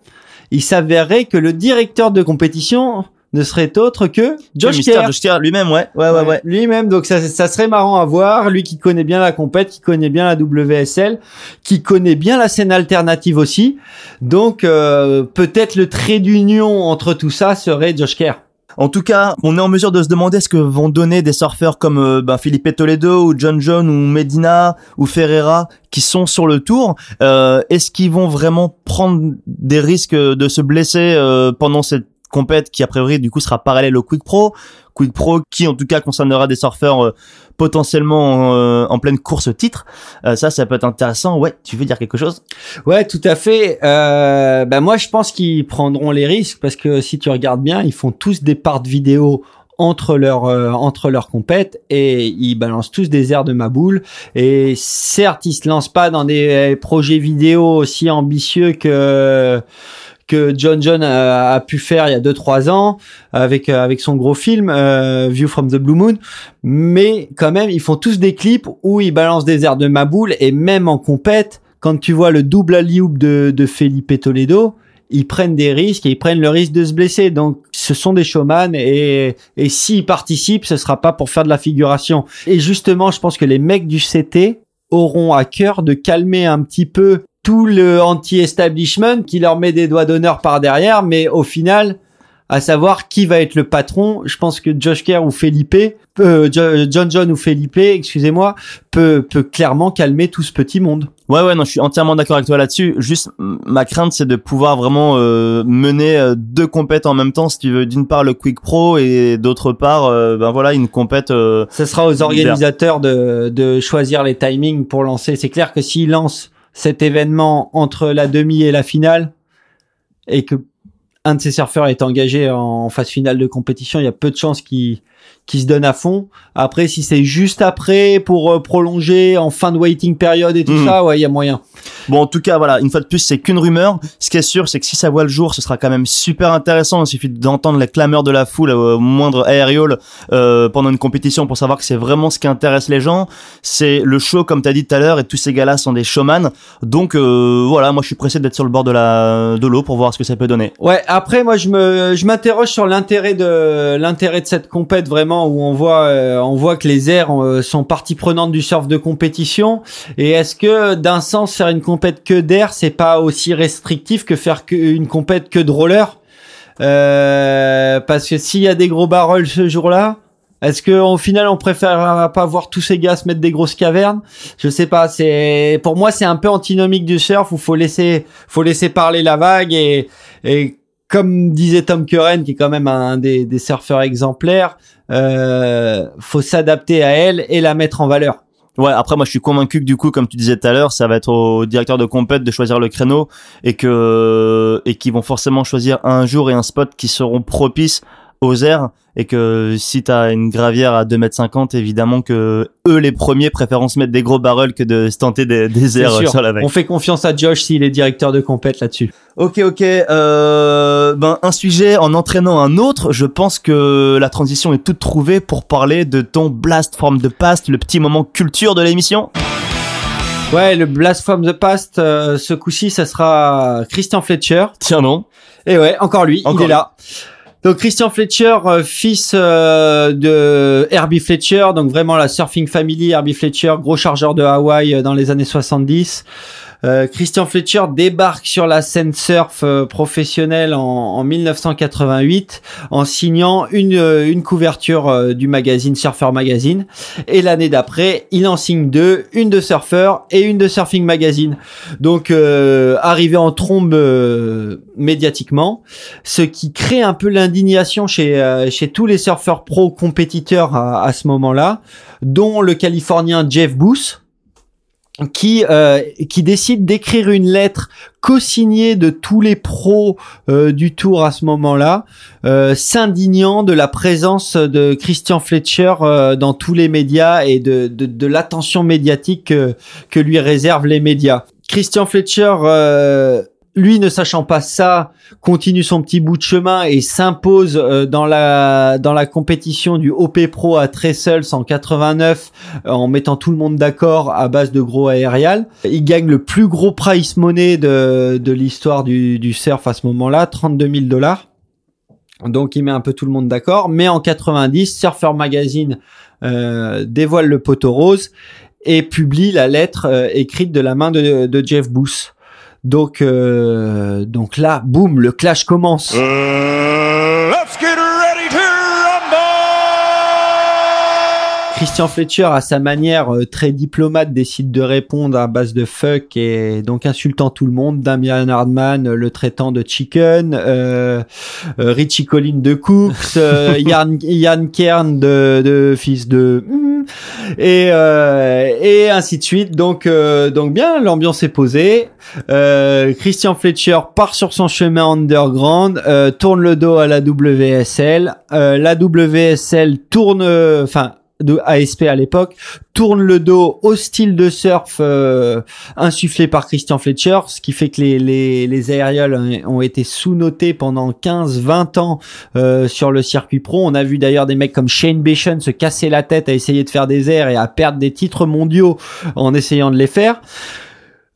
il s'avérerait que le directeur de compétition ne serait autre que Josh Kerr. Josh Kerr lui-même ouais ouais ouais, ouais. Lui-même, donc ça, ça serait marrant à voir. Lui qui connaît bien la compète, qui connaît bien la WSL, qui connaît bien la scène alternative aussi. Donc euh, peut-être le trait d'union entre tout ça serait Josh Kerr. En tout cas, on est en mesure de se demander ce que vont donner des surfeurs comme euh, ben, Felipe Toledo ou John John ou Medina ou Ferreira qui sont sur le tour. Euh, Est-ce qu'ils vont vraiment prendre des risques de se blesser euh, pendant cette compète qui a priori du coup sera parallèle au Quick Pro Quick Pro qui en tout cas concernera des surfeurs euh, potentiellement euh, en pleine course au titre. Euh, ça, ça peut être intéressant. Ouais, tu veux dire quelque chose? Ouais, tout à fait. Euh, ben moi, je pense qu'ils prendront les risques parce que si tu regardes bien, ils font tous des parts de vidéo entre leurs euh, entre leurs compètes et ils balancent tous des airs de ma boule et certes ils se lancent pas dans des projets vidéo aussi ambitieux que que John John a, pu faire il y a 2-3 ans avec euh, avec son gros film euh, View from the Blue Moon. Mais quand même ils font tous des clips où ils balancent des airs de ma boule et même en compète quand tu vois le double alley-oop de, de Felipe Toledo ils prennent des risques et ils prennent le risque de se blesser. Donc ce sont des showman et et s'ils participent ce sera pas pour faire de la figuration. Et justement je pense que les mecs du CT auront à cœur de calmer un petit peu tout le anti-establishment qui leur met des doigts d'honneur par derrière, mais au final, à savoir qui va être le patron. Je pense que Josh Kerr ou Felipe, euh, Jo- John John ou Felipe, excusez-moi, peut, peut clairement calmer tout ce petit monde. Ouais, ouais, non, je suis entièrement d'accord avec toi là-dessus. Juste, ma crainte, c'est de pouvoir vraiment euh, mener euh, deux compètes en même temps, si tu veux. D'une part, le Quick Pro et d'autre part, euh, ben voilà, une compète. euh, Ce sera aux organisateurs de, de choisir les timings pour lancer. C'est clair que s'ils lancent cet événement entre la demi et la finale, et que un de ces surfeurs est engagé en phase finale de compétition, il y a peu de chances qu'il qu'il se donne à fond. Après, si c'est juste après pour euh, prolonger en fin de waiting période et tout Mhm. ça, ouais, il y a moyen. Bon, en tout cas, voilà, une fois de plus, c'est qu'une rumeur. Ce qui est sûr, c'est que si ça voit le jour, ce sera quand même super intéressant. Il suffit d'entendre les clameurs de la foule euh, au moindre aériole euh, pendant une compétition pour savoir que c'est vraiment ce qui intéresse les gens. C'est le show, comme t'as dit tout à l'heure, et tous ces gars-là sont des showman. Donc euh, voilà, moi je suis pressé d'être sur le bord de la de l'eau pour voir ce que ça peut donner. Ouais, après moi je me je m'interroge sur l'intérêt de l'intérêt de cette compète vraiment où on voit euh, on voit que les airs euh, sont partie prenante du surf de compétition et est-ce que d'un sens faire une compète que d'air c'est pas aussi restrictif que faire une compète que de roller? Euh, parce que s'il y a des gros barrels ce jour-là est-ce que au final on préfère pas voir tous ces gars se mettre des grosses cavernes? Je sais pas. C'est pour moi c'est un peu antinomique du surf où faut laisser faut laisser parler la vague et et comme disait Tom Curran, qui est quand même un des, surfeurs exemplaires, euh, faut s'adapter à elle et la mettre en valeur. Ouais, après moi je suis convaincu que du coup, comme tu disais tout à l'heure, ça va être au directeur de compète de choisir le créneau et que et qu'ils vont forcément choisir un jour et un spot qui seront propices aux airs et que si t'as une gravière à 2m50 évidemment que eux les premiers préféreront se mettre des gros barrels que de se tenter des, airs sur la vague. On fait confiance à Josh s'il est directeur de compète là-dessus. Ok, ok. Euh, ben un sujet en entraînant un autre. Je pense que la transition est toute trouvée pour parler de ton blast from the past, le petit moment culture de l'émission. Ouais, le Blast from the Past, euh, ce coup-ci, ça sera Christian Fletcher. Tiens non. Et ouais, encore lui, Encore il est là. Donc Christian Fletcher, euh, fils euh, de Herbie Fletcher, donc vraiment la surfing family, Herbie Fletcher, gros chargeur de Hawaï euh, dans les années 70. Euh, Christian Fletcher débarque sur la scène surf euh, professionnelle en, en 1988 en signant une, euh, une couverture du magazine Surfer Magazine. Et l'année d'après, il en signe deux, une de Surfer et une de Surfing Magazine. Donc arrivé en trombe médiatiquement, ce qui crée un peu l'indignation chez chez tous les surfeurs pro compétiteurs à, à ce moment-là, dont le Californien Jeff Booth qui euh, qui décide d'écrire une lettre co-signée de tous les pros euh, du tour à ce moment-là, euh, s'indignant de la présence de Christian Fletcher euh, dans tous les médias et de de, de l'attention médiatique que, que lui réservent les médias. Christian Fletcher euh, lui, ne sachant pas ça, continue son petit bout de chemin et s'impose euh, dans la dans la compétition du OP Pro à Trestles en 89 euh, en mettant tout le monde d'accord à base de gros aérial. Il gagne le plus gros price money de de l'histoire du surf à ce moment-là, 32 000 dollars. Donc il met un peu tout le monde d'accord. Mais en 90, Surfer Magazine euh, dévoile le poteau rose et publie la lettre écrite de la main de, de Jeff Booth. Donc, euh, donc là, boum, le clash commence. Christian Fletcher, à sa manière euh, très diplomate, décide de répondre à base de fuck et donc insultant tout le monde. Damian Hardman, euh, le traitant de chicken, euh, euh, Richie Collin de Cooks, euh, Yann, Yann Kern de, de fils de hmm, et euh, et ainsi de suite. Donc euh, donc bien, l'ambiance est posée. Euh, Christian Fletcher part sur son chemin underground, euh, tourne le dos à la WSL. Euh, la WSL tourne, enfin de ASP à l'époque, tourne le dos au style de surf euh, insufflé par Christian Fletcher, ce qui fait que les, les, les aérioles ont été sous-notés pendant 15-20 ans euh, sur le circuit pro. On a vu d'ailleurs des mecs comme Shane Bation se casser la tête à essayer de faire des airs et à perdre des titres mondiaux en essayant de les faire.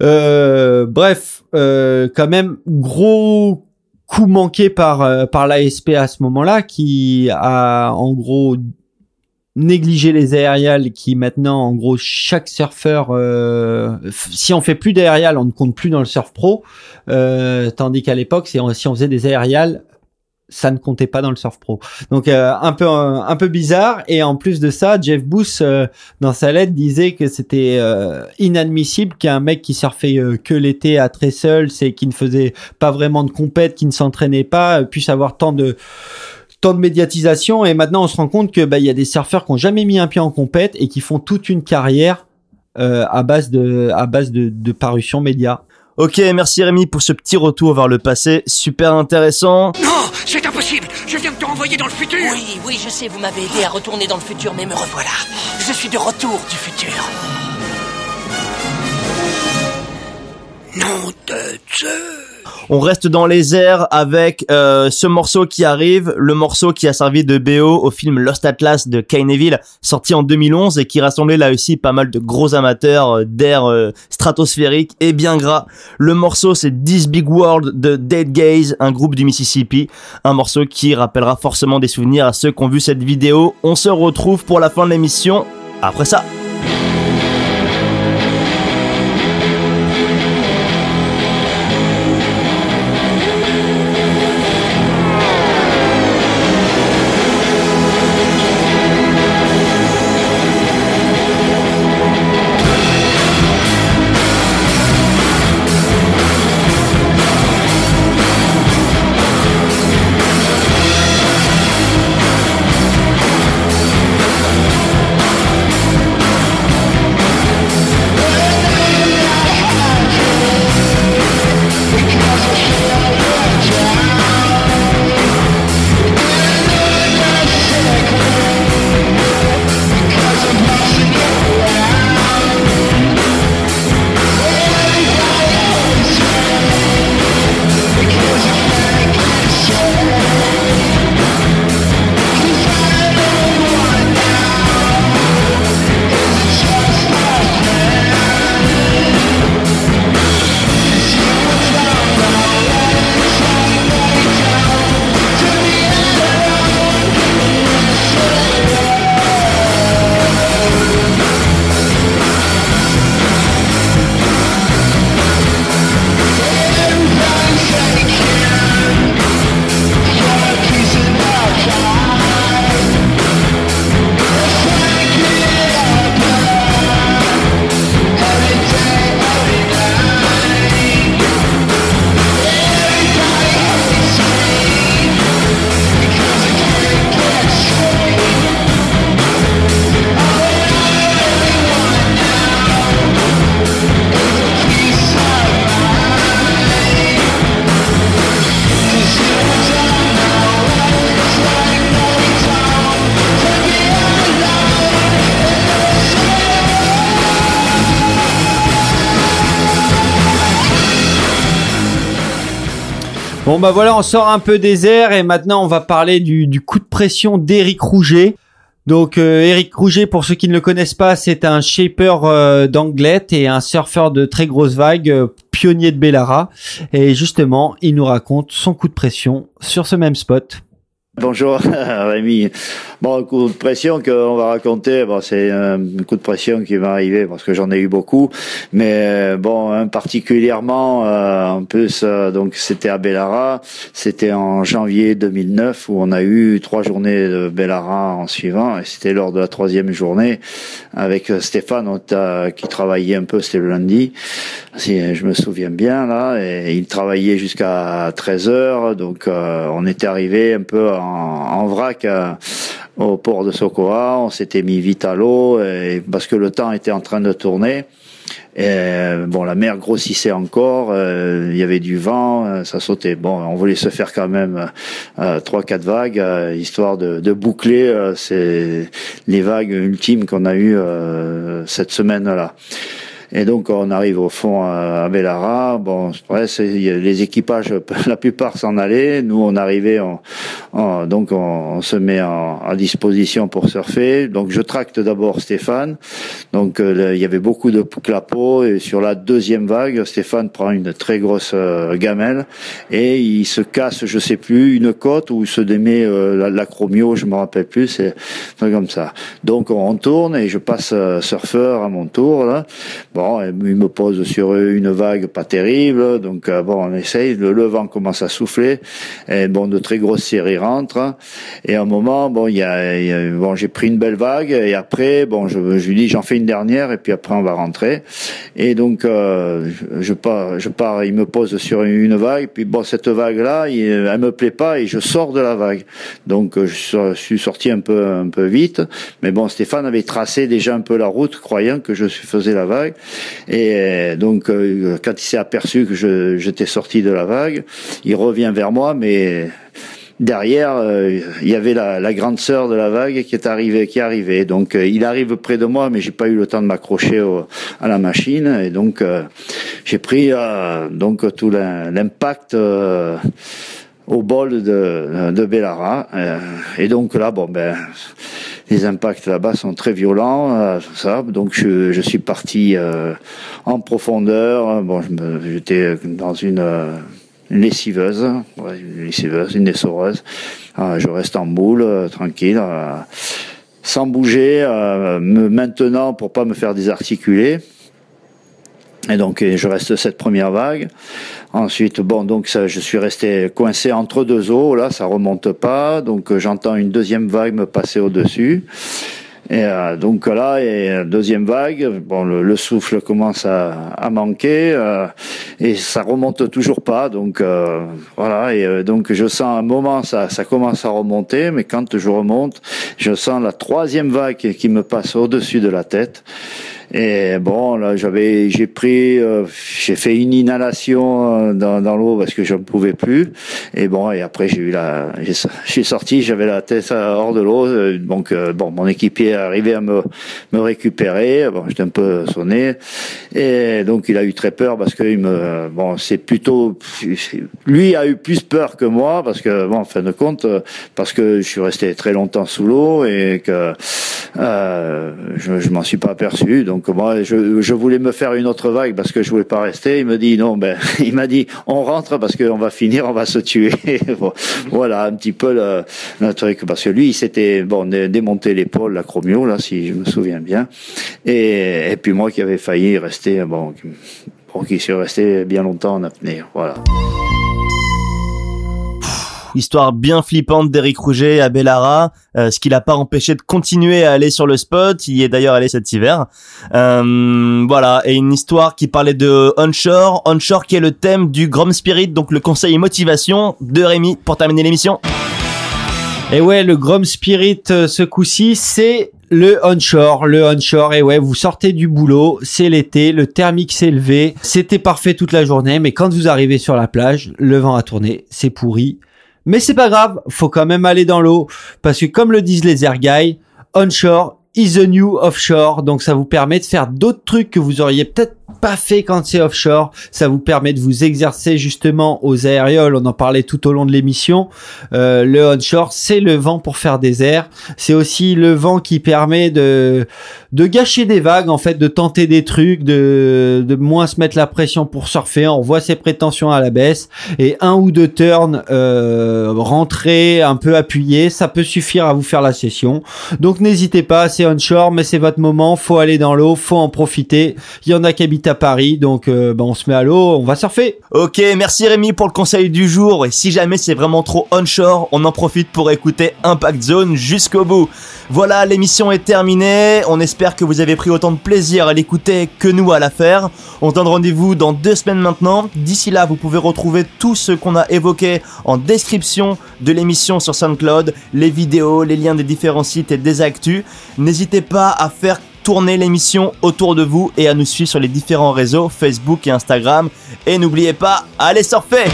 Euh, bref, euh, quand même gros coup manqué par euh, par l'ASP à ce moment-là, qui a en gros négligé les aériales, qui maintenant en gros chaque surfeur, euh, si on fait plus d'aériales, on ne compte plus dans le surf pro, euh, tandis qu'à l'époque, si on faisait des aériales ça ne comptait pas dans le surf pro. Donc euh, un peu un peu bizarre et en plus de ça, Jeff Booth euh, dans sa lettre disait que c'était euh, inadmissible qu'un mec qui surfait que l'été à très seul, c'est qui ne faisait pas vraiment de compète, qui ne s'entraînait pas, puisse avoir tant de tant de médiatisation et maintenant on se rend compte que bah il y a des surfeurs qui ont jamais mis un pied en compète et qui font toute une carrière à base de à base de, de parution média. Ok, merci Rémi pour ce petit retour vers le passé, super intéressant. Non, c'est impossible Je viens de te renvoyer dans le futur Oui, oui, je sais, vous m'avez aidé à retourner dans le futur, mais me revoilà. Je suis de retour du futur. Non de Dieu on reste dans les airs avec euh, ce morceau qui arrive, le morceau qui a servi de BO au film Lost Atlas de Kane Neville, sorti en 2011 et qui rassemblait là aussi pas mal de gros amateurs euh, d'air euh, stratosphérique et bien gras. Le morceau c'est This Big World de Dead Gaze, un groupe du Mississippi, un morceau qui rappellera forcément des souvenirs à ceux qui ont vu cette vidéo. On se retrouve pour la fin de l'émission après ça. Bon bah voilà, on sort un peu des airs et maintenant on va parler du, coup de pression d'Éric Rouget. Donc Eric euh, Rouget, pour ceux qui ne le connaissent pas, c'est un shaper euh, d'anglette et un surfeur de très grosses vagues, euh, pionnier de Bellara. Et justement, il nous raconte son coup de pression sur ce même spot. Bonjour Rémi. Bon, coup de pression qu'on va raconter, bon, c'est un coup de pression qui va arriver parce que j'en ai eu beaucoup, mais bon, un particulièrement, euh, en plus, euh, donc c'était à Bellara, c'était en janvier 2009 où on a eu trois journées de Bellara en suivant, et c'était lors de la troisième journée avec Stéphane qui travaillait un peu, c'était le lundi, si je me souviens bien là, et il travaillait jusqu'à 13 heures, donc euh, on était arrivé un peu vrac euh, au port de Sokoa. On s'était mis vite à l'eau parce que le temps était en train de tourner. Et bon, la mer grossissait encore, euh, il y avait du vent, euh, ça sautait. Bon, on voulait se faire quand même trois, quatre vagues, histoire de, de boucler les vagues ultimes qu'on a eues cette semaine-là. Et donc on arrive au fond à Bellara. Bon, ouais, les équipages, la plupart s'en allaient. Nous, on arrivait, on, donc on, se met à disposition pour surfer. Donc je tracte d'abord Stéphane. Donc euh, il y avait beaucoup de clapots et sur la deuxième vague, Stéphane prend une très grosse euh, gamelle et il se casse, je sais plus, une côte ou se démet euh, l'acromio, je me rappelle plus. C'est comme ça. Donc on tourne et je passe surfeur à mon tour là. Bon, il me pose sur une vague pas terrible, donc euh, bon, on essaye. Le, vent commence à souffler, et bon, de très grosses séries rentrent. Et à un moment, bon, y a, bon, j'ai pris une belle vague, et après, bon, je, lui dis, j'en fais une dernière, et puis après, on va rentrer. Et donc, euh, je pars, il me pose sur une vague, puis bon, cette vague-là, elle me plaît pas, et je sors de la vague. Donc, je suis sorti un peu, un peu vite, mais bon, Stéphane avait tracé déjà un peu la route, croyant que je faisais la vague. Et euh, donc, euh, quand il s'est aperçu que j'étais sorti de la vague, il revient vers moi, mais derrière, euh, il y avait la, grande sœur de la vague qui est arrivée, qui est arrivée. Donc, il arrive près de moi, mais j'ai pas eu le temps de m'accrocher à la machine, et donc j'ai pris donc tout l'impact au bol de, de Bellara. et donc là, bon ben les impacts là-bas sont très violents, euh, ça. Donc je, je suis parti euh, en profondeur. Bon, j'étais dans une, euh, lessiveuse, une lessiveuse, une essoreuse. Euh, je reste en boule, euh, tranquille, sans bouger, me maintenant pour pas me faire désarticuler. Et donc je reste cette première vague. Ensuite, bon, donc ça, je suis resté coincé entre deux eaux. Là, ça remonte pas. Donc euh, j'entends une deuxième vague me passer au-dessus. Et euh, donc là, et deuxième vague, bon, le, souffle commence à, manquer euh, et ça remonte toujours pas. Donc voilà, et donc je sens un moment ça, ça commence à remonter, mais quand je remonte, je sens la troisième vague qui me passe au-dessus de la tête. Et bon, là, j'avais, j'ai pris, euh, j'ai fait une inhalation euh, dans, dans l'eau parce que je ne pouvais plus. Et bon, et après j'ai eu la, j'ai, sorti, j'avais la tête hors de l'eau. Euh, donc bon, mon équipier est arrivé à me me récupérer. Bon, j'étais un peu sonné. Et donc il a eu très peur parce que il me, bon, c'est plutôt, lui a eu plus peur que moi parce que bon, en fin de compte, parce que je suis resté très longtemps sous l'eau et que euh, je, je m'en suis pas aperçu. Donc donc moi, je, je, voulais me faire une autre vague parce que je voulais pas rester. Il me dit non, ben il m'a dit on rentre parce qu'on va finir, on va se tuer. voilà un petit peu le, truc parce que lui, il s'était bon démonté l'épaule, la chromio là, si je me souviens bien. Et, et puis moi qui avais failli rester bon, bon qui suis resté bien longtemps en apnée. Voilà histoire bien flippante d'Eric Rouget à Bellara, euh, ce qui l'a pas empêché de continuer à aller sur le spot. Il y est d'ailleurs allé cet hiver. Euh, voilà, et une histoire qui parlait de onshore, onshore qui est le thème du Grom Spirit, donc le conseil et motivation de Rémi pour terminer l'émission. Et ouais, le Grom Spirit euh, ce coup-ci, c'est le onshore, le onshore, et ouais, vous sortez du boulot, c'est l'été, le thermique s'est élevé, c'était parfait toute la journée, mais quand vous arrivez sur la plage, le vent a tourné, c'est pourri, mais c'est pas grave, faut quand même aller dans l'eau. Parce que comme le disent les air guys, onshore is the new offshore. Donc ça vous permet de faire d'autres trucs que vous auriez peut-être pas fait quand c'est offshore. Ça vous permet de vous exercer justement aux aérioles. On en parlait tout au long de l'émission. Euh, le onshore, c'est le vent pour faire des airs. C'est aussi le vent qui permet de de gâcher des vagues, en fait, de tenter des trucs, de de moins se mettre la pression pour surfer. On voit ses prétentions à la baisse et un ou deux turns euh, rentrés, un peu appuyés, ça peut suffire à vous faire la session. Donc n'hésitez pas, c'est onshore, mais c'est votre moment. Faut aller dans l'eau, faut en profiter. Il y en a qui habitent à Paris, donc euh, bah, on se met à l'eau, on va surfer. Ok, merci Rémi pour le conseil du jour. Et si jamais c'est vraiment trop onshore, on en profite pour écouter Impact Zone jusqu'au bout. Voilà, l'émission est terminée. On espère que vous avez pris autant de plaisir à l'écouter que nous à la faire. On donne rendez-vous dans deux semaines maintenant. D'ici là, vous pouvez retrouver tout ce qu'on a évoqué en description de l'émission sur SoundCloud, les vidéos, les liens des différents sites et des actus. N'hésitez pas à faire tourner l'émission autour de vous et à nous suivre sur les différents réseaux Facebook et Instagram. Et n'oubliez pas, allez surfer!